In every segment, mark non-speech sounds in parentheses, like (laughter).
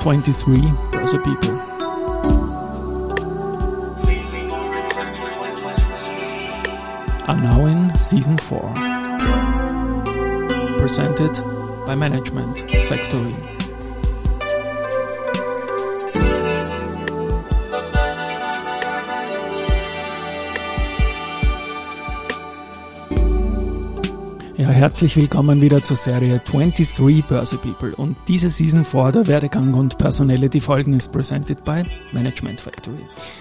23 Börse People. Are now in season 4. Presented by Management Factory. Ja, herzlich willkommen wieder zur Serie 23 Börse People. Und diese Season 4 der Werdegang und Personality Folgen ist presented by Management Factory.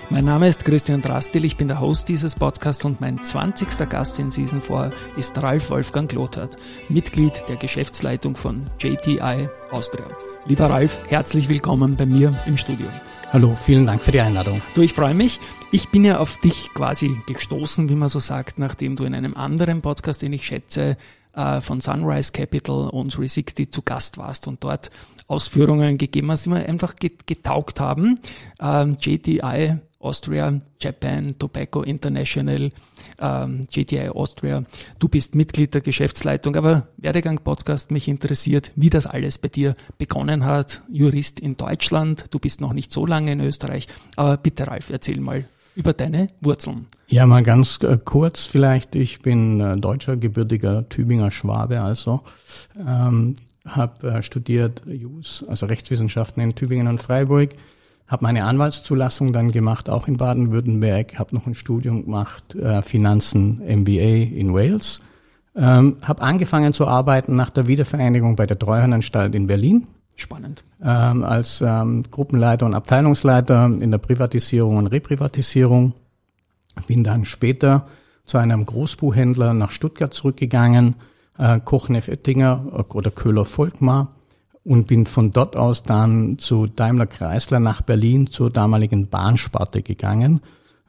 Mein Name ist Christian Drastil, ich bin der Host dieses Podcasts und mein 20. Gast in Season 4 ist Ralf Wolfgang Lothert, Mitglied der Geschäftsleitung von JTI Austria. Lieber Ralf, herzlich willkommen bei mir im Studio. Hallo, vielen Dank für die Einladung. Du, ich freue mich. Ich bin ja auf dich quasi gestoßen, wie man so sagt, nachdem du in einem anderen Podcast, den ich schätze, von Sunrise Capital und 360 zu Gast warst und dort Ausführungen gegeben hast, die mir einfach getaugt haben. Ähm, JTI Austria, Japan, Tobacco International, ähm, JTI Austria. Du bist Mitglied der Geschäftsleitung, aber Werdegang Podcast mich interessiert, wie das alles bei dir begonnen hat. Jurist in Deutschland, du bist noch nicht so lange in Österreich, aber bitte Ralf, erzähl mal über deine Wurzeln. Ja, mal ganz äh, kurz vielleicht. Ich bin äh, deutscher, gebürtiger Tübinger Schwabe, also ähm, habe äh, studiert Jus, also Rechtswissenschaften in Tübingen und Freiburg habe meine Anwaltszulassung dann gemacht, auch in Baden-Württemberg, habe noch ein Studium gemacht, Finanzen MBA in Wales, ähm, habe angefangen zu arbeiten nach der Wiedervereinigung bei der Treuhandanstalt in Berlin. Spannend. Ähm, als ähm, Gruppenleiter und Abteilungsleiter in der Privatisierung und Reprivatisierung. Bin dann später zu einem Großbuchhändler nach Stuttgart zurückgegangen, äh, Kochneff Oettinger oder Köhler Volkmar und bin von dort aus dann zu Daimler Chrysler nach Berlin zur damaligen Bahnsparte gegangen,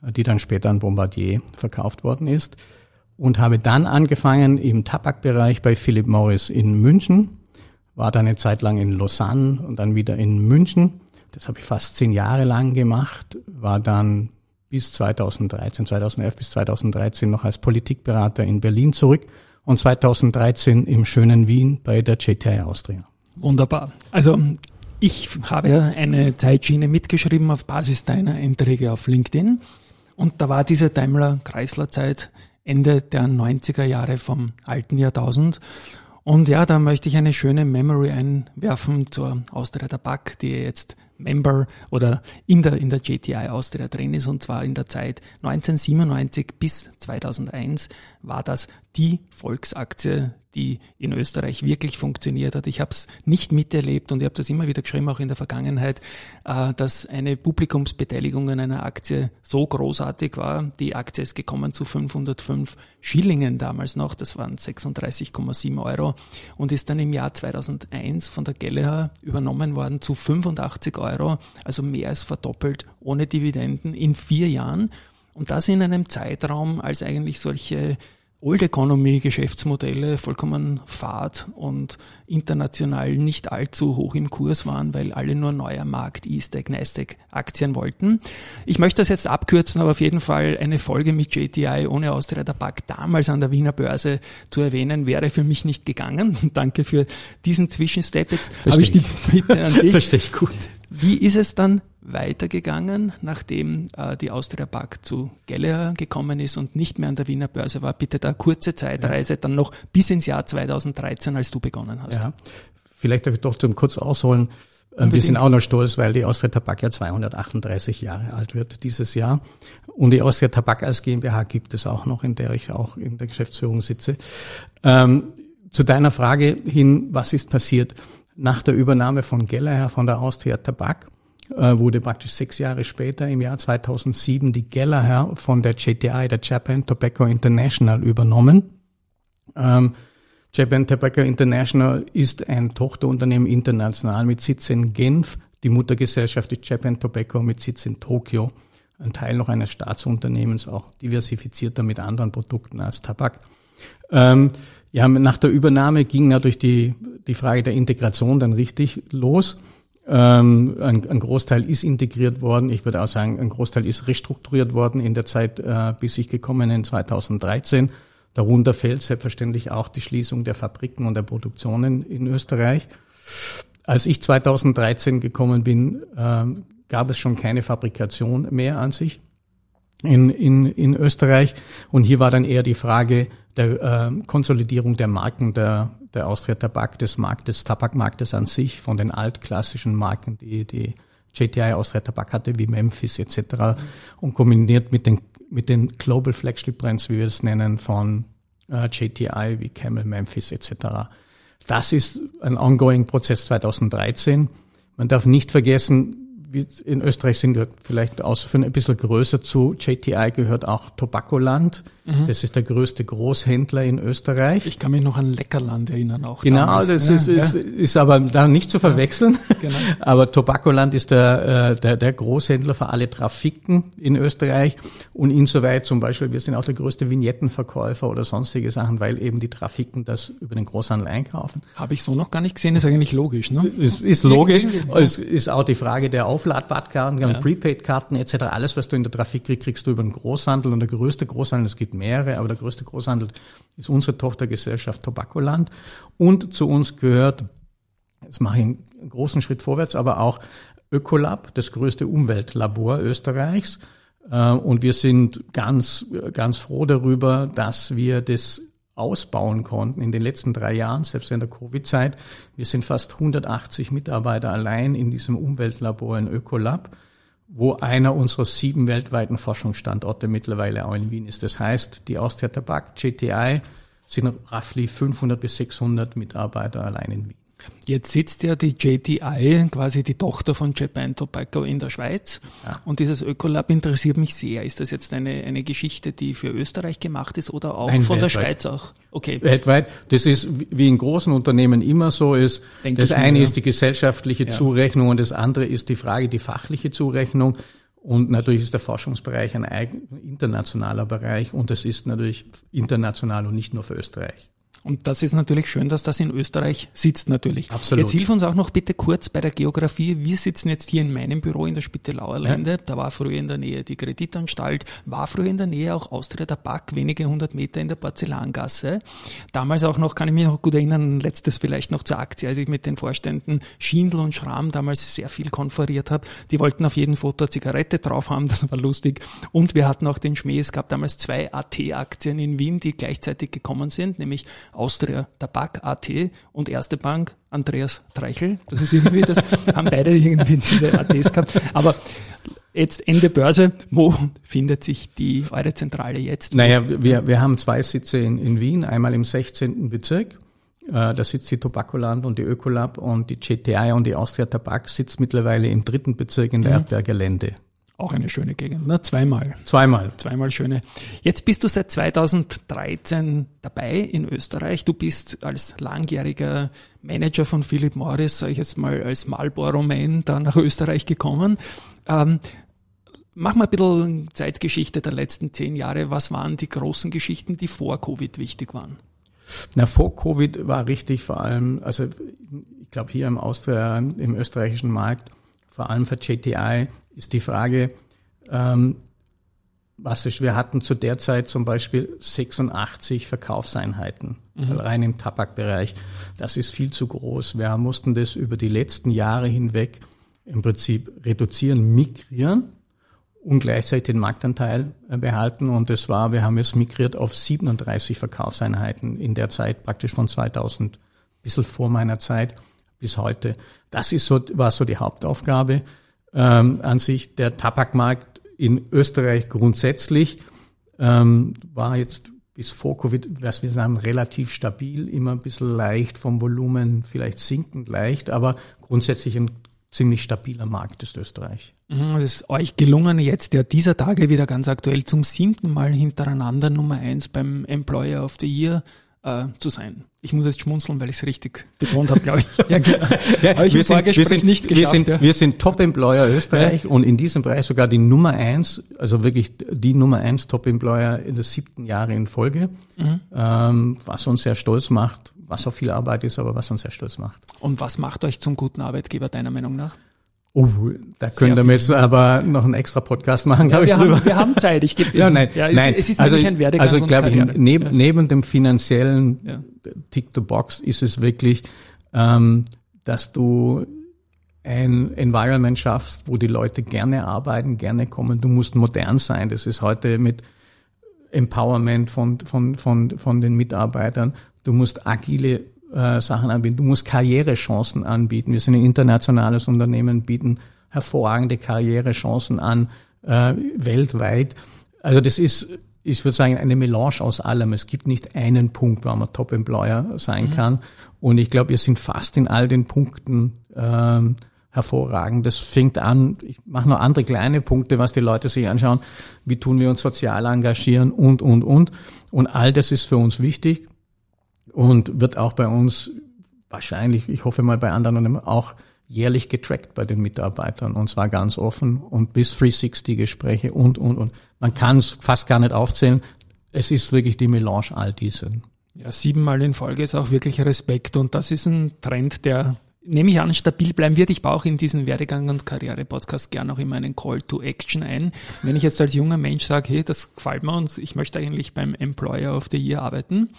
die dann später an Bombardier verkauft worden ist und habe dann angefangen im Tabakbereich bei Philip Morris in München, war dann eine Zeit lang in Lausanne und dann wieder in München. Das habe ich fast zehn Jahre lang gemacht, war dann bis 2013, 2011 bis 2013 noch als Politikberater in Berlin zurück und 2013 im schönen Wien bei der JTI Austria. Wunderbar. Also ich habe eine Zeitschiene mitgeschrieben auf Basis deiner Einträge auf LinkedIn. Und da war diese Daimler-Kreisler-Zeit Ende der 90er Jahre vom alten Jahrtausend. Und ja, da möchte ich eine schöne Memory einwerfen zur Austria Tabak, die jetzt Member oder in der, in der JTI Austria drin ist. Und zwar in der Zeit 1997 bis 2001 war das die Volksaktie, die in Österreich wirklich funktioniert hat. Ich habe es nicht miterlebt und ich habe das immer wieder geschrieben, auch in der Vergangenheit, äh, dass eine Publikumsbeteiligung an einer Aktie so großartig war. Die Aktie ist gekommen zu 505 Schillingen damals noch, das waren 36,7 Euro und ist dann im Jahr 2001 von der Gelleher übernommen worden zu 85 Euro, also mehr als verdoppelt ohne Dividenden in vier Jahren. Und das in einem Zeitraum, als eigentlich solche Old Economy Geschäftsmodelle vollkommen fad und international nicht allzu hoch im Kurs waren, weil alle nur neuer Markt, E-Stack, NASDAQ Aktien wollten. Ich möchte das jetzt abkürzen, aber auf jeden Fall eine Folge mit JTI ohne Austria Tabak damals an der Wiener Börse zu erwähnen, wäre für mich nicht gegangen. (laughs) Danke für diesen Zwischenstep. Jetzt habe ich die Bitte an (laughs) dich. Verstehe ich gut. Wie ist es dann weitergegangen, nachdem äh, die Austria Bank zu Gallagher gekommen ist und nicht mehr an der Wiener Börse war. Bitte da kurze Zeitreise, ja. dann noch bis ins Jahr 2013, als du begonnen hast. Ja. Vielleicht darf ich doch zum kurz ausholen. Unbedingt. Wir sind auch noch stolz, weil die Austria Tabak ja 238 Jahre alt wird dieses Jahr. Und die Austria Tabak als GmbH gibt es auch noch, in der ich auch in der Geschäftsführung sitze. Ähm, zu deiner Frage hin, was ist passiert? Nach der Übernahme von Gallagher von der Austria Tabak wurde praktisch sechs Jahre später im Jahr 2007 die Gallagher von der JTI, der Japan Tobacco International, übernommen. Ähm, Japan Tobacco International ist ein Tochterunternehmen international mit Sitz in Genf. Die Muttergesellschaft ist Japan Tobacco mit Sitz in Tokio. Ein Teil noch eines Staatsunternehmens, auch diversifizierter mit anderen Produkten als Tabak. Ähm, ja, nach der Übernahme ging natürlich die, die Frage der Integration dann richtig los. Ähm, ein, ein, Großteil ist integriert worden. Ich würde auch sagen, ein Großteil ist restrukturiert worden in der Zeit, äh, bis ich gekommen bin, 2013. Darunter fällt selbstverständlich auch die Schließung der Fabriken und der Produktionen in Österreich. Als ich 2013 gekommen bin, äh, gab es schon keine Fabrikation mehr an sich in, in, in Österreich. Und hier war dann eher die Frage der äh, Konsolidierung der Marken der, der Austria Tabak, des Marktes, Tabakmarktes an sich, von den altklassischen Marken, die, die JTI Austria Tabak hatte, wie Memphis etc. und kombiniert mit den, mit den Global Flagship Brands, wie wir es nennen, von äh, JTI wie Camel, Memphis etc. Das ist ein ongoing Prozess 2013. Man darf nicht vergessen, in Österreich sind wir vielleicht ausführen ein bisschen größer zu. JTI gehört auch Tobakoland. Mhm. Das ist der größte Großhändler in Österreich. Ich kann mich noch an Leckerland erinnern auch. Genau, damals. das ja, ist, ja. Ist, ist aber da nicht zu verwechseln. Ja, genau. (laughs) Aber Tobakoland ist der, äh, der, der Großhändler für alle Trafiken in Österreich und insoweit zum Beispiel, wir sind auch der größte Vignettenverkäufer oder sonstige Sachen, weil eben die Trafiken das über den Großhandel einkaufen. Habe ich so noch gar nicht gesehen, ist eigentlich logisch, ne? Ist, ist logisch. Es ist auch die Frage der Aufladbadkarten, ja. Prepaid-Karten etc. Alles, was du in der Trafik kriegst, kriegst du über den Großhandel und der größte Großhandel, es gibt mehrere, aber der größte Großhandel ist unsere Tochtergesellschaft Tobakoland. Und zu uns gehört, jetzt mache ich einen großen Schritt vorwärts, aber auch Ökolab, das größte Umweltlabor Österreichs. Äh, und wir sind ganz, ganz froh darüber, dass wir das ausbauen konnten in den letzten drei Jahren, selbst in der Covid-Zeit. Wir sind fast 180 Mitarbeiter allein in diesem Umweltlabor in Ökolab wo einer unserer sieben weltweiten Forschungsstandorte mittlerweile auch in Wien ist. Das heißt, die Austria Tabak, GTI, sind roughly 500 bis 600 Mitarbeiter allein in Wien. Jetzt sitzt ja die JTI, quasi die Tochter von Japan Tobacco in der Schweiz. Ja. Und dieses Ökolab interessiert mich sehr. Ist das jetzt eine, eine Geschichte, die für Österreich gemacht ist oder auch Nein, von weltweit. der Schweiz auch? Okay. Weltweit. Das ist, wie in großen Unternehmen immer so ist. Denk das eine mir, ist die gesellschaftliche ja. Zurechnung und das andere ist die Frage, die fachliche Zurechnung. Und natürlich ist der Forschungsbereich ein internationaler Bereich und es ist natürlich international und nicht nur für Österreich. Und das ist natürlich schön, dass das in Österreich sitzt natürlich. Absolut. Jetzt hilf uns auch noch bitte kurz bei der Geografie. Wir sitzen jetzt hier in meinem Büro in der Spittelauer Lande. Ja. Da war früher in der Nähe die Kreditanstalt, war früher in der Nähe auch Austria Tabak, wenige hundert Meter in der Porzellangasse. Damals auch noch, kann ich mich noch gut erinnern, letztes vielleicht noch zur Aktie, als ich mit den Vorständen Schindel und Schramm damals sehr viel konferiert habe. Die wollten auf jeden Foto eine Zigarette drauf haben, das war lustig. Und wir hatten auch den Schmäh, es gab damals zwei AT-Aktien in Wien, die gleichzeitig gekommen sind, nämlich Austria Tabak AT und Erste Bank Andreas Treichel. Das ist irgendwie, das (laughs) haben beide irgendwie diese ATs gehabt. Aber jetzt Ende Börse, wo findet sich die eure Zentrale jetzt? Naja, wir, wir haben zwei Sitze in, in Wien, einmal im 16. Bezirk. Äh, da sitzt die Tobakoland und die Ökolab und die GTI und die Austria Tabak sitzt mittlerweile im dritten Bezirk in der mhm. Erdberger Lände. Auch eine schöne Gegend, ne? Zweimal. Zweimal. Zweimal schöne. Jetzt bist du seit 2013 dabei in Österreich. Du bist als langjähriger Manager von Philip Morris, sage ich jetzt mal, als Marlboro-Man da nach Österreich gekommen. Ähm, mach mal ein bisschen Zeitgeschichte der letzten zehn Jahre. Was waren die großen Geschichten, die vor Covid wichtig waren? Na, vor Covid war richtig vor allem, also ich glaube hier im Austria, im österreichischen Markt, vor allem für JTI, ist die Frage, ähm, was ist, wir hatten zu der Zeit zum Beispiel 86 Verkaufseinheiten, mhm. rein im Tabakbereich. Das ist viel zu groß. Wir mussten das über die letzten Jahre hinweg im Prinzip reduzieren, migrieren und gleichzeitig den Marktanteil äh, behalten. Und das war, wir haben es migriert auf 37 Verkaufseinheiten in der Zeit, praktisch von 2000, ein bisschen vor meiner Zeit bis heute. Das ist so, war so die Hauptaufgabe ähm, an sich. Der Tabakmarkt in Österreich grundsätzlich ähm, war jetzt bis vor Covid, was wir sagen, relativ stabil, immer ein bisschen leicht vom Volumen, vielleicht sinkend leicht, aber grundsätzlich ein ziemlich stabiler Markt ist Österreich. Mhm, es ist euch gelungen, jetzt ja dieser Tage wieder ganz aktuell zum siebten Mal hintereinander Nummer eins beim Employer of the Year äh, zu sein. Ich muss jetzt schmunzeln, weil ich es richtig betont habe, glaube ich. (laughs) ja, genau. ja, wir, sind, wir, sind, nicht geschafft, wir, sind, ja. wir sind Top-Employer Österreich ja. und in diesem Bereich sogar die Nummer eins, also wirklich die Nummer eins Top-Employer in der siebten Jahre in Folge, mhm. ähm, was uns sehr stolz macht, was auch viel Arbeit ist, aber was uns sehr stolz macht. Und was macht euch zum guten Arbeitgeber deiner Meinung nach? Oh, da können wir jetzt aber noch einen extra Podcast machen, ja, glaube ich, drüber. Haben, wir haben Zeit. Ich gebe (laughs) ja, nein, ja, es, nein. Es ist also, ein Werdegang Also, glaube ich, neben, ja. neben dem finanziellen ja. Tick the Box ist es wirklich ähm, dass du ein Environment schaffst, wo die Leute gerne arbeiten, gerne kommen. Du musst modern sein. Das ist heute mit Empowerment von, von, von, von den Mitarbeitern. Du musst agile äh, Sachen anbieten. Du musst Karrierechancen anbieten. Wir sind ein internationales Unternehmen, bieten hervorragende Karrierechancen an, äh, weltweit. Also das ist, ich würde sagen, eine Melange aus allem. Es gibt nicht einen Punkt, wo man Top-Employer sein mhm. kann. Und ich glaube, wir sind fast in all den Punkten ähm, hervorragend. Das fängt an, ich mache noch andere kleine Punkte, was die Leute sich anschauen. Wie tun wir uns sozial engagieren und, und, und. Und all das ist für uns wichtig und wird auch bei uns wahrscheinlich, ich hoffe mal bei anderen auch jährlich getrackt bei den Mitarbeitern und zwar ganz offen und bis 360 Gespräche und, und, und. Man kann es fast gar nicht aufzählen. Es ist wirklich die Melange all diesen. Ja, siebenmal in Folge ist auch wirklich Respekt und das ist ein Trend, der nehme ich an, stabil bleiben wird. Ich baue auch in diesen Werdegang- und Karriere-Podcast gerne auch immer einen Call to Action ein. Wenn ich jetzt als junger Mensch sage, hey, das gefällt mir und ich möchte eigentlich beim Employer of the Year arbeiten,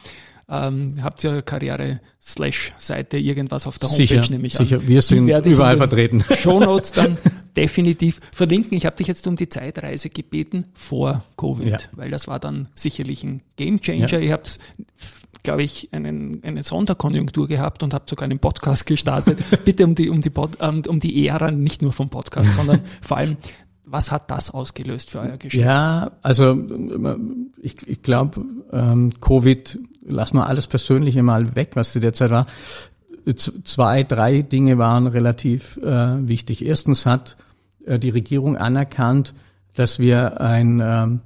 ähm, habt ihr Karriere-Slash-Seite irgendwas auf der Homepage, sicher, nehme ich sicher. an. Wir sind überall vertreten. (laughs) Shownotes dann definitiv verlinken. Ich habe dich jetzt um die Zeitreise gebeten vor Covid, ja. weil das war dann sicherlich ein Gamechanger. Ja. Ihr habt glaube ich, einen, eine Sonderkonjunktur gehabt und habe sogar einen Podcast gestartet. (laughs) Bitte um die, um die, Pod, um, um die Ära nicht nur vom Podcast, sondern (laughs) vor allem, was hat das ausgelöst für euer Geschäft? Ja, also ich, ich glaube, ähm, Covid, lass mal alles Persönliche mal weg, was zu der war. Zwei, drei Dinge waren relativ äh, wichtig. Erstens hat äh, die Regierung anerkannt, dass wir ein ähm,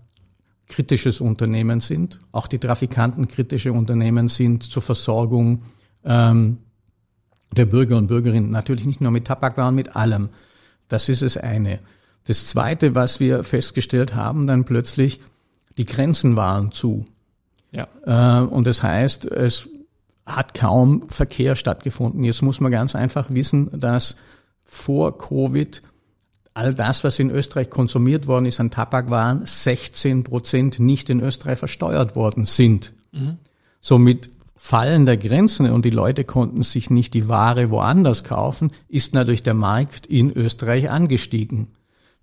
kritisches Unternehmen sind, auch die Trafikanten kritische Unternehmen sind zur Versorgung ähm, der Bürger und Bürgerinnen. Natürlich nicht nur mit Tabakwaren, mit allem. Das ist das eine. Das zweite, was wir festgestellt haben, dann plötzlich, die Grenzen waren zu. Ja. Äh, und das heißt, es hat kaum Verkehr stattgefunden. Jetzt muss man ganz einfach wissen, dass vor Covid all das, was in Österreich konsumiert worden ist an Tabakwaren, 16 Prozent nicht in Österreich versteuert worden sind. Mhm. Somit Fallen der Grenzen und die Leute konnten sich nicht die Ware woanders kaufen, ist natürlich der Markt in Österreich angestiegen.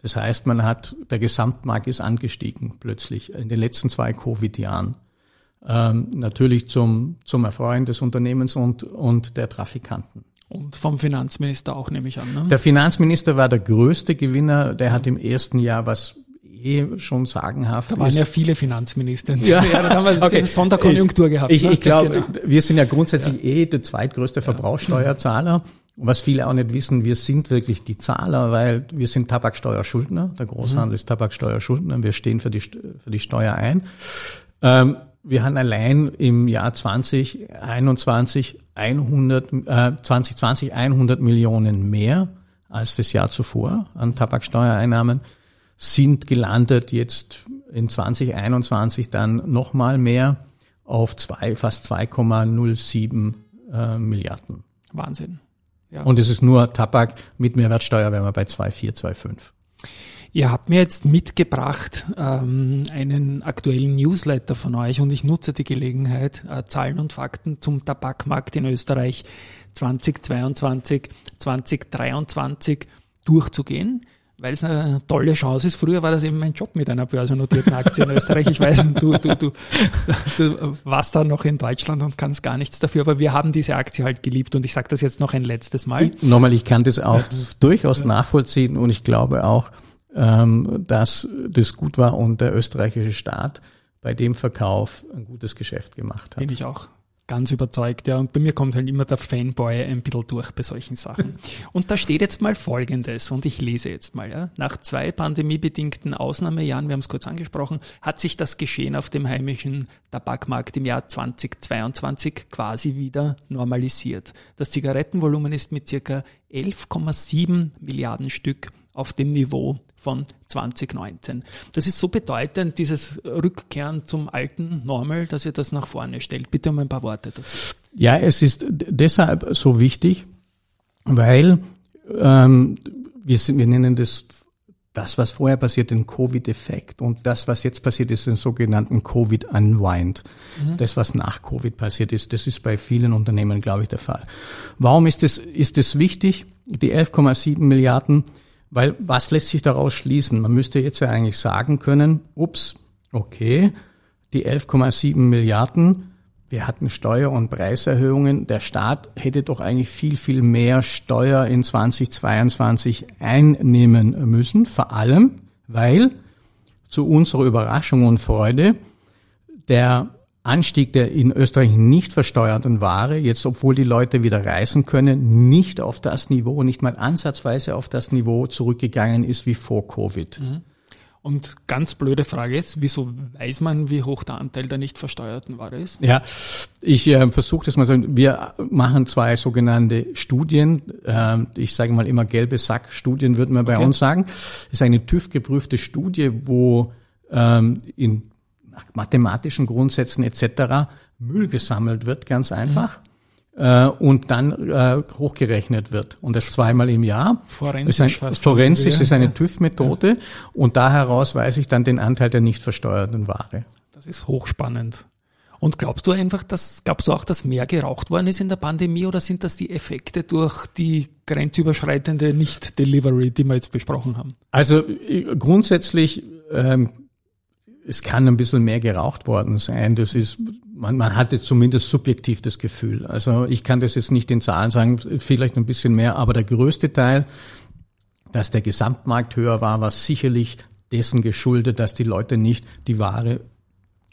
Das heißt, man hat, der Gesamtmarkt ist angestiegen plötzlich in den letzten zwei Covid-Jahren. Ähm, natürlich zum, zum Erfreuen des Unternehmens und, und der Trafikanten. Und vom Finanzminister auch, nehme ich an. Ne? Der Finanzminister war der größte Gewinner. Der hat im ersten Jahr was eh schon sagenhaft Da waren ist. ja viele Finanzminister. Ja, (laughs) ja da haben wir okay. Sonderkonjunktur gehabt. Ich, ne? ich glaube, genau. wir sind ja grundsätzlich ja. eh der zweitgrößte Verbrauchsteuerzahler. Und was viele auch nicht wissen, wir sind wirklich die Zahler, weil wir sind Tabaksteuerschuldner. Der Großhandel mhm. ist Tabaksteuerschuldner. Wir stehen für die, für die Steuer ein. Ähm, wir haben allein im Jahr 2021 100, äh, 2020 100 Millionen mehr als das Jahr zuvor an Tabaksteuereinnahmen, sind gelandet jetzt in 2021 dann nochmal mehr auf zwei, fast 2,07 äh, Milliarden. Wahnsinn. Ja. Und es ist nur Tabak mit Mehrwertsteuer, wenn wir bei 2,4, 2,5. Ihr habt mir jetzt mitgebracht ähm, einen aktuellen Newsletter von euch und ich nutze die Gelegenheit, äh, Zahlen und Fakten zum Tabakmarkt in Österreich 2022, 2023 durchzugehen weil es eine tolle Chance ist. Früher war das eben mein Job mit einer börsennotierten Aktie in Österreich. Ich weiß, du, du, du, du warst da noch in Deutschland und kannst gar nichts dafür, aber wir haben diese Aktie halt geliebt und ich sage das jetzt noch ein letztes Mal. Ich, nochmal, ich kann das auch durchaus nachvollziehen und ich glaube auch, ähm, dass das gut war und der österreichische Staat bei dem Verkauf ein gutes Geschäft gemacht hat. Bin ich auch ganz überzeugt, ja. Und bei mir kommt halt immer der Fanboy ein bisschen durch bei solchen Sachen. (laughs) Und da steht jetzt mal Folgendes, und ich lese jetzt mal, ja. Nach zwei pandemiebedingten Ausnahmejahren, wir haben es kurz angesprochen, hat sich das Geschehen auf dem heimischen Tabakmarkt im Jahr 2022 quasi wieder normalisiert. Das Zigarettenvolumen ist mit circa 11,7 Milliarden Stück auf dem Niveau von 2019. Das ist so bedeutend, dieses Rückkehren zum alten Normal, dass ihr das nach vorne stellt. Bitte um ein paar Worte dazu. Ja, es ist deshalb so wichtig, weil ähm, wir, sind, wir nennen das das, was vorher passiert, den Covid-Effekt und das, was jetzt passiert, ist den sogenannten Covid-Unwind. Mhm. Das, was nach Covid passiert ist, das ist bei vielen Unternehmen, glaube ich, der Fall. Warum ist es ist es wichtig, die 11,7 Milliarden? Weil was lässt sich daraus schließen? Man müsste jetzt ja eigentlich sagen können, ups, okay, die 11,7 Milliarden wir hatten Steuer- und Preiserhöhungen. Der Staat hätte doch eigentlich viel, viel mehr Steuer in 2022 einnehmen müssen. Vor allem, weil zu unserer Überraschung und Freude der Anstieg der in Österreich nicht versteuerten Ware, jetzt obwohl die Leute wieder reisen können, nicht auf das Niveau, nicht mal ansatzweise auf das Niveau zurückgegangen ist wie vor Covid. Mhm. Und ganz blöde Frage ist, wieso weiß man, wie hoch der Anteil der nicht versteuerten Ware ist? Ja, ich äh, versuche das mal so. Wir machen zwei sogenannte Studien. Äh, ich sage mal immer gelbe Sack-Studien, würden wir bei okay. uns sagen. Das ist eine TÜV-geprüfte Studie, wo ähm, in mathematischen Grundsätzen etc. Müll gesammelt wird, ganz einfach. Mhm und dann äh, hochgerechnet wird. Und das zweimal im Jahr. Forensisch. Ist ein, forensisch ist eine TÜV-Methode ja. und da heraus weiß ich dann den Anteil der nicht versteuerten Ware. Das ist hochspannend. Und glaubst du einfach, dass, glaubst du auch, dass mehr geraucht worden ist in der Pandemie oder sind das die Effekte durch die grenzüberschreitende Nicht-Delivery, die wir jetzt besprochen haben? Also äh, grundsätzlich ähm, es kann ein bisschen mehr geraucht worden sein. Das ist, man, man hatte zumindest subjektiv das Gefühl. Also ich kann das jetzt nicht in Zahlen sagen, vielleicht ein bisschen mehr, aber der größte Teil, dass der Gesamtmarkt höher war, war sicherlich dessen geschuldet, dass die Leute nicht die Ware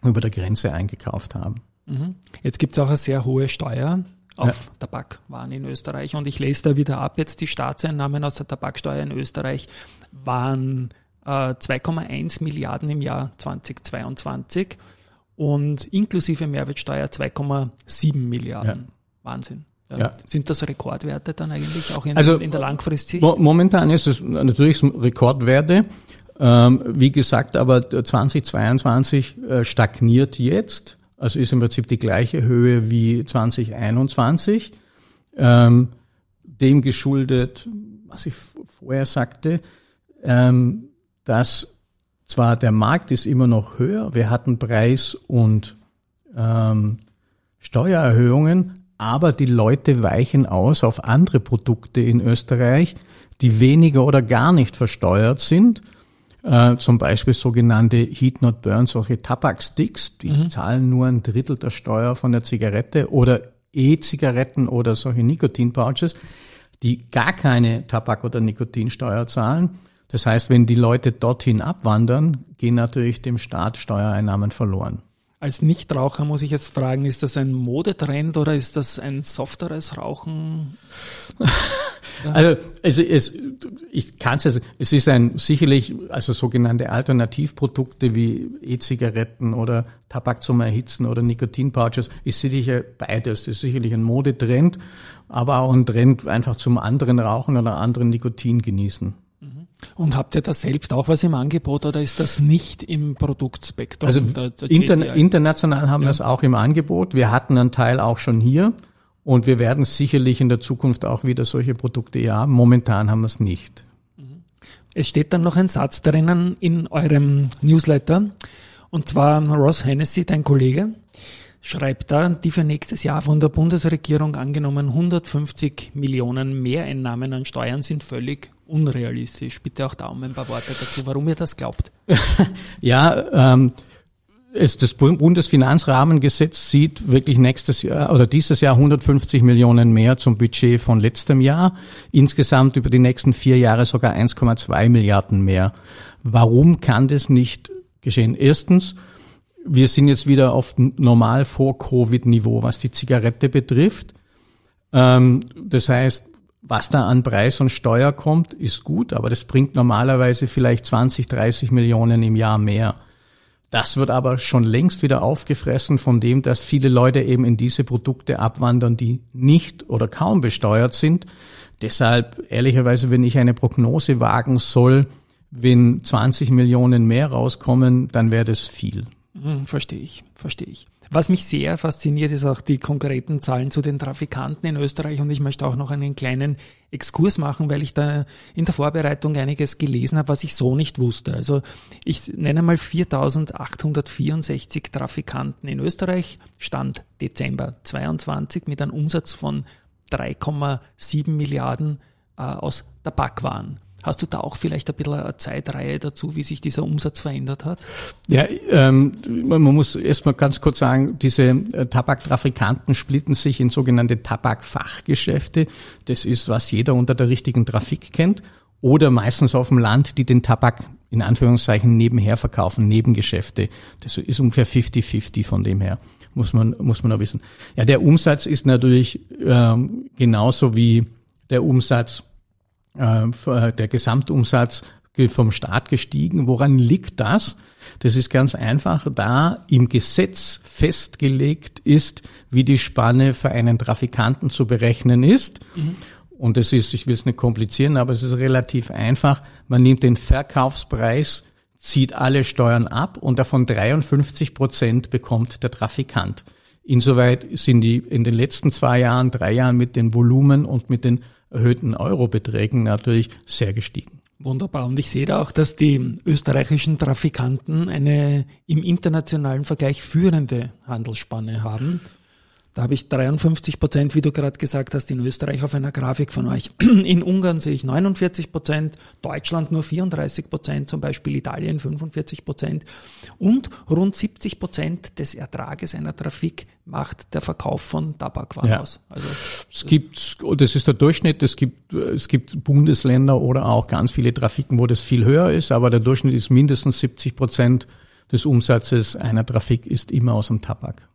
über der Grenze eingekauft haben. Mhm. Jetzt gibt es auch eine sehr hohe Steuer auf ja. Tabakwaren in Österreich und ich lese da wieder ab, jetzt die Staatseinnahmen aus der Tabaksteuer in Österreich waren 2,1 äh, Milliarden im Jahr 2022 und inklusive Mehrwertsteuer 2,7 Milliarden. Ja. Wahnsinn. Ja. Ja. Sind das Rekordwerte dann eigentlich auch in, also, in der Langfristsicht? Momentan ist es natürlich Rekordwerte. Ähm, wie gesagt, aber 2022 äh, stagniert jetzt. Also ist im Prinzip die gleiche Höhe wie 2021. Ähm, dem geschuldet, was ich vorher sagte, ähm, dass zwar der Markt ist immer noch höher, wir hatten Preis- und ähm, Steuererhöhungen, aber die Leute weichen aus auf andere Produkte in Österreich, die weniger oder gar nicht versteuert sind. Äh, zum Beispiel sogenannte Heat Not Burn, solche Tabaksticks, die mhm. zahlen nur ein Drittel der Steuer von der Zigarette oder E-Zigaretten oder solche Nikotin-Pouches, die gar keine Tabak- oder Nikotinsteuer zahlen. Das heißt, wenn die Leute dorthin abwandern, gehen natürlich dem Staat Steuereinnahmen verloren. Als Nichtraucher muss ich jetzt fragen, ist das ein Modetrend oder ist das ein softeres Rauchen? also, (laughs) also es, ich kann es also, es ist ein sicherlich, also sogenannte Alternativprodukte wie E-Zigaretten oder Tabak zum Erhitzen oder Nikotinpouches ist sicher beides. Ist sicherlich ein Modetrend, aber auch ein Trend einfach zum anderen Rauchen oder anderen Nikotin genießen. Und habt ihr da selbst auch was im Angebot oder ist das nicht im Produktspektrum? Also der, der inter, international haben ja. wir es auch im Angebot. Wir hatten einen Teil auch schon hier und wir werden sicherlich in der Zukunft auch wieder solche Produkte ja haben. Momentan haben wir es nicht. Es steht dann noch ein Satz drinnen in eurem Newsletter und zwar Ross Hennessy, dein Kollege, schreibt da, die für nächstes Jahr von der Bundesregierung angenommenen 150 Millionen Mehreinnahmen an Steuern sind völlig unrealistisch. Bitte auch da um ein paar Worte dazu, warum ihr das glaubt. (laughs) ja, ähm, es, das Bundesfinanzrahmengesetz sieht wirklich nächstes Jahr oder dieses Jahr 150 Millionen mehr zum Budget von letztem Jahr. Insgesamt über die nächsten vier Jahre sogar 1,2 Milliarden mehr. Warum kann das nicht geschehen? Erstens, wir sind jetzt wieder auf normal vor Covid-Niveau, was die Zigarette betrifft. Ähm, das heißt, was da an Preis und Steuer kommt, ist gut, aber das bringt normalerweise vielleicht 20, 30 Millionen im Jahr mehr. Das wird aber schon längst wieder aufgefressen von dem, dass viele Leute eben in diese Produkte abwandern, die nicht oder kaum besteuert sind. Deshalb, ehrlicherweise, wenn ich eine Prognose wagen soll, wenn 20 Millionen mehr rauskommen, dann wäre das viel. Hm, verstehe ich, verstehe ich. Was mich sehr fasziniert, ist auch die konkreten Zahlen zu den Trafikanten in Österreich und ich möchte auch noch einen kleinen Exkurs machen, weil ich da in der Vorbereitung einiges gelesen habe, was ich so nicht wusste. Also ich nenne mal 4.864 Trafikanten in Österreich, Stand Dezember 22 mit einem Umsatz von 3,7 Milliarden äh, aus Tabakwaren. Hast du da auch vielleicht ein bisschen eine Zeitreihe dazu, wie sich dieser Umsatz verändert hat? Ja, ähm, man muss erstmal ganz kurz sagen, diese äh, Tabaktrafikanten splitten sich in sogenannte Tabakfachgeschäfte. Das ist, was jeder unter der richtigen Trafik kennt. Oder meistens auf dem Land, die den Tabak in Anführungszeichen nebenher verkaufen, Nebengeschäfte. Das ist ungefähr 50-50 von dem her, muss man, muss man auch wissen. Ja, der Umsatz ist natürlich ähm, genauso wie der Umsatz der Gesamtumsatz vom Staat gestiegen. Woran liegt das? Das ist ganz einfach, da im Gesetz festgelegt ist, wie die Spanne für einen Trafikanten zu berechnen ist. Mhm. Und es ist, ich will es nicht komplizieren, aber es ist relativ einfach. Man nimmt den Verkaufspreis, zieht alle Steuern ab und davon 53 Prozent bekommt der Trafikant. Insoweit sind die in den letzten zwei Jahren, drei Jahren mit den Volumen und mit den erhöhten Eurobeträgen natürlich sehr gestiegen. Wunderbar. Und ich sehe da auch, dass die österreichischen Trafikanten eine im internationalen Vergleich führende Handelsspanne haben. Da habe ich 53 Prozent, wie du gerade gesagt hast, in Österreich auf einer Grafik von euch. (clears throat) In Ungarn sehe ich 49 Prozent, Deutschland nur 34 Prozent, zum Beispiel Italien 45 Prozent. Und rund 70 Prozent des Ertrages einer Trafik macht der Verkauf von Tabakwaren ja. aus. Also es gibt, das ist der Durchschnitt, es gibt, es gibt Bundesländer oder auch ganz viele Trafiken, wo das viel höher ist, aber der Durchschnitt ist mindestens 70 Prozent des Umsatzes einer Trafik ist immer aus dem Tabak.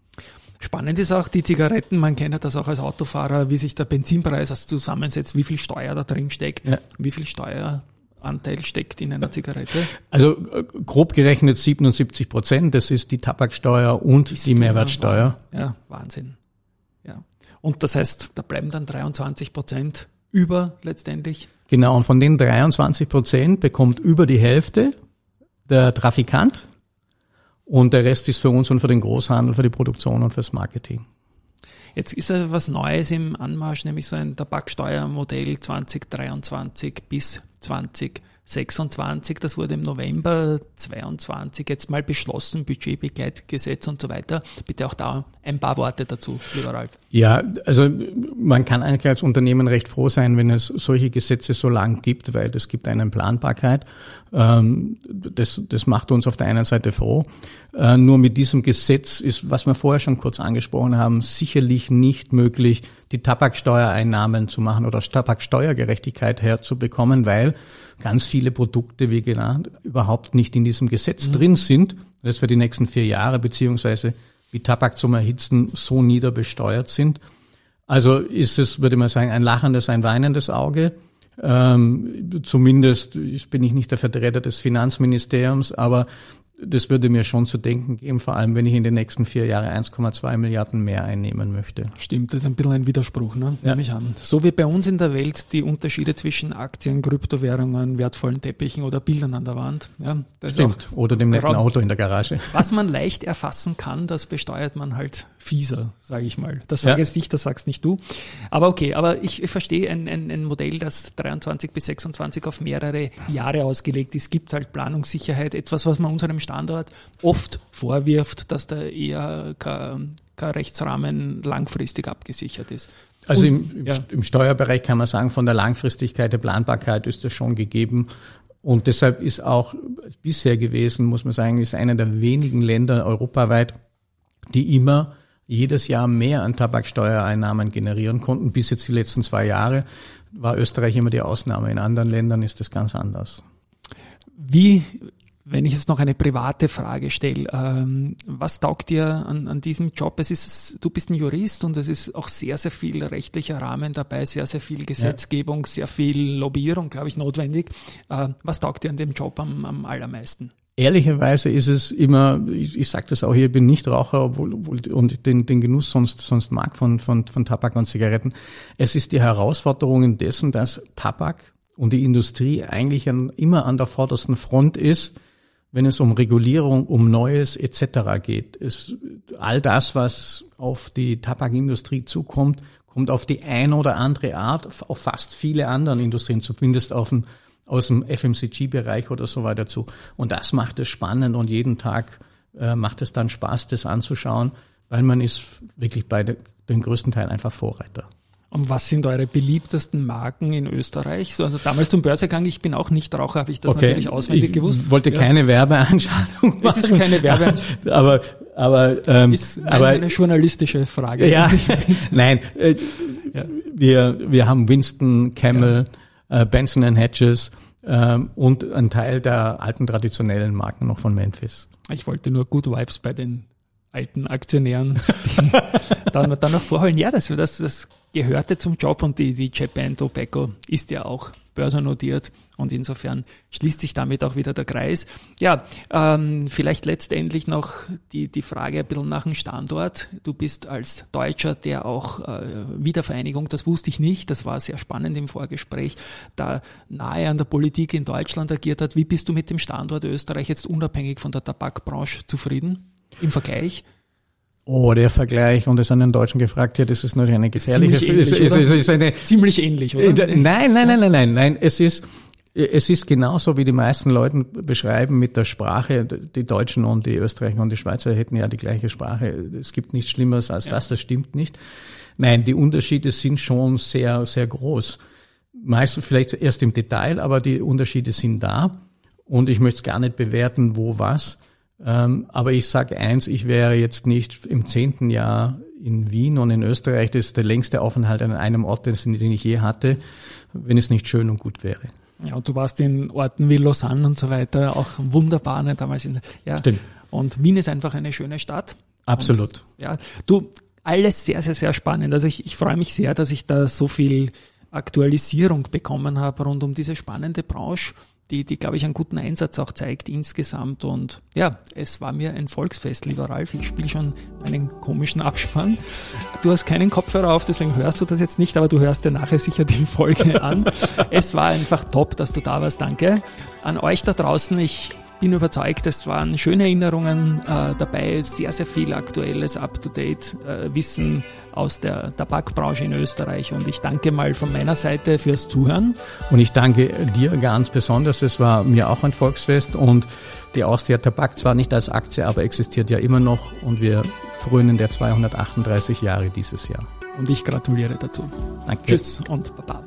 Spannend ist auch die Zigaretten, man kennt das auch als Autofahrer, wie sich der Benzinpreis zusammensetzt, wie viel Steuer da drin steckt, ja. wie viel Steueranteil steckt in einer Zigarette? Also äh, grob gerechnet 77 Prozent, das ist die Tabaksteuer und ist die Mehrwertsteuer. Wahnsinn. Ja, Wahnsinn. Ja. Und das heißt, da bleiben dann 23 Prozent über letztendlich. Genau, und von den 23 Prozent bekommt über die Hälfte der Trafikant und der Rest ist für uns und für den Großhandel, für die Produktion und fürs Marketing. Jetzt ist ja was Neues im Anmarsch, nämlich so ein Tabaksteuermodell 2023 bis 20 26, das wurde im November 22 jetzt mal beschlossen, Budgetbegleitgesetz und so weiter. Bitte auch da ein paar Worte dazu, lieber Ralf. Ja, also man kann eigentlich als Unternehmen recht froh sein, wenn es solche Gesetze so lang gibt, weil es gibt eine Planbarkeit. Ähm, das, das macht uns auf der einen Seite froh. Äh, nur mit diesem Gesetz ist, was wir vorher schon kurz angesprochen haben, sicherlich nicht möglich, die Tabaksteuereinnahmen zu machen oder Tabaksteuergerechtigkeit herzubekommen, weil ganz viele Produkte, wie genannt, überhaupt nicht in diesem Gesetz mhm. drin sind, das für die nächsten vier Jahre beziehungsweise wie Tabak zum Erhitzen so nieder besteuert sind. Also ist es, würde man sagen, ein lachendes, ein weinendes Auge. Ähm, zumindest bin ich nicht der Vertreter des Finanzministeriums, aber das würde mir schon zu denken geben, vor allem wenn ich in den nächsten vier Jahren 1,2 Milliarden mehr einnehmen möchte. Stimmt, das ist ein bisschen ein Widerspruch, ne? Ja. nehme ich an. So wie bei uns in der Welt die Unterschiede zwischen Aktien, Kryptowährungen, wertvollen Teppichen oder Bildern an der Wand. Ja, Stimmt, oder dem netten Auto in der Garage. Was man leicht erfassen kann, das besteuert man halt fieser, sage ich mal. Das sage ja. jetzt ich, das sagst nicht du. Aber okay, aber ich, verstehe ein, ein, ein Modell, das 23 bis 26 auf mehrere Jahre ausgelegt ist, gibt halt Planungssicherheit, etwas, was man unserem Standort oft vorwirft, dass da eher kein, kein Rechtsrahmen langfristig abgesichert ist. Also Und, im, ja. im Steuerbereich kann man sagen, von der Langfristigkeit der Planbarkeit ist das schon gegeben. Und deshalb ist auch bisher gewesen, muss man sagen, ist einer der wenigen Länder europaweit, die immer jedes Jahr mehr an Tabaksteuereinnahmen generieren konnten. Bis jetzt die letzten zwei Jahre war Österreich immer die Ausnahme. In anderen Ländern ist das ganz anders. Wie wenn ich jetzt noch eine private Frage stelle, ähm, was taugt dir an, an diesem Job? Es ist, du bist ein Jurist und es ist auch sehr, sehr viel rechtlicher Rahmen dabei, sehr, sehr viel Gesetzgebung, ja. sehr viel Lobbyierung, glaube ich, notwendig. Äh, was taugt dir an dem Job am, am allermeisten? Ehrlicherweise ist es immer, ich, ich sage das auch hier, ich bin nicht Raucher obwohl, obwohl, und den, den Genuss sonst, sonst mag von, von, von Tabak und Zigaretten. Es ist die Herausforderung dessen, dass Tabak und die Industrie eigentlich an, immer an der vordersten Front ist, wenn es um Regulierung, um Neues etc. geht. Es, all das, was auf die Tabakindustrie zukommt, kommt auf die eine oder andere Art auf fast viele anderen Industrien, zumindest auf dem, aus dem FMCG-Bereich oder so weiter zu. Und das macht es spannend und jeden Tag äh, macht es dann Spaß, das anzuschauen, weil man ist wirklich bei de, den größten Teil einfach Vorreiter. Und was sind eure beliebtesten Marken in Österreich? So, also damals zum Börsegang, ich bin auch nicht Raucher, habe ich das okay. natürlich auswendig ich gewusst. Ich wollte ja. keine Werbeanschauung machen. (laughs) Es ist keine Werbeanschauung. aber, aber, ähm, ist aber, eine journalistische Frage. Ja, (laughs) nein, äh, ja. wir, wir haben Winston, Camel, ja. Äh, Benson Hedges, ähm, und ein Teil der alten traditionellen Marken noch von Memphis. Ich wollte nur Good Vibes bei den alten Aktionären dann, dann noch vorholen. Ja, das, das, das gehörte zum Job und die, die Japan Tobacco ist ja auch börsennotiert und insofern schließt sich damit auch wieder der Kreis. Ja, ähm, vielleicht letztendlich noch die, die Frage ein bisschen nach dem Standort. Du bist als Deutscher, der auch äh, Wiedervereinigung, das wusste ich nicht, das war sehr spannend im Vorgespräch, da nahe an der Politik in Deutschland agiert hat. Wie bist du mit dem Standort Österreich jetzt unabhängig von der Tabakbranche zufrieden im Vergleich? Oh, der Vergleich, und es an den Deutschen gefragt, ja, das ist natürlich eine gefährliche... Ziemlich ähnlich, ist, ist, ist eine, Ziemlich ähnlich, oder? Äh, nein, nein, nein, nein, nein, nein, es ist, es ist genauso, wie die meisten Leute beschreiben mit der Sprache. Die Deutschen und die Österreicher und die Schweizer hätten ja die gleiche Sprache. Es gibt nichts Schlimmeres als ja. das, das stimmt nicht. Nein, die Unterschiede sind schon sehr, sehr groß. Meistens vielleicht erst im Detail, aber die Unterschiede sind da. Und ich möchte es gar nicht bewerten, wo was. Ähm, aber ich sage eins, ich wäre jetzt nicht im zehnten Jahr in Wien und in Österreich, das ist der längste Aufenthalt an einem Ort, den ich je hatte, wenn es nicht schön und gut wäre. Ja, und du warst in Orten wie Lausanne und so weiter, auch wunderbar, ne, damals in, ja. Stimmt. Und Wien ist einfach eine schöne Stadt. Absolut. Und, ja, du, alles sehr, sehr, sehr spannend. Also ich, ich freue mich sehr, dass ich da so viel Aktualisierung bekommen habe rund um diese spannende Branche die, die glaube ich, einen guten Einsatz auch zeigt insgesamt. Und ja, es war mir ein Volksfest, lieber Ralf. Ich spiele schon einen komischen Abspann. Du hast keinen Kopfhörer auf, deswegen hörst du das jetzt nicht, aber du hörst dir nachher sicher die Folge an. es war einfach top, dass du da warst. Danke. An euch da draußen, ich bin überzeugt, es waren schöne Erinnerungen äh, dabei, sehr, sehr viel aktuelles, up-to-date äh, Wissen aus der Tabakbranche in Österreich. Und ich danke mal von meiner Seite fürs Zuhören. Und ich danke dir ganz besonders. Es war mir auch ein Volksfest und die Austria Tabak zwar nicht als Aktie, aber existiert ja immer noch und wir frönen der 238 Jahre dieses Jahr. Und ich gratuliere dazu. Danke. Tschüss und Baba.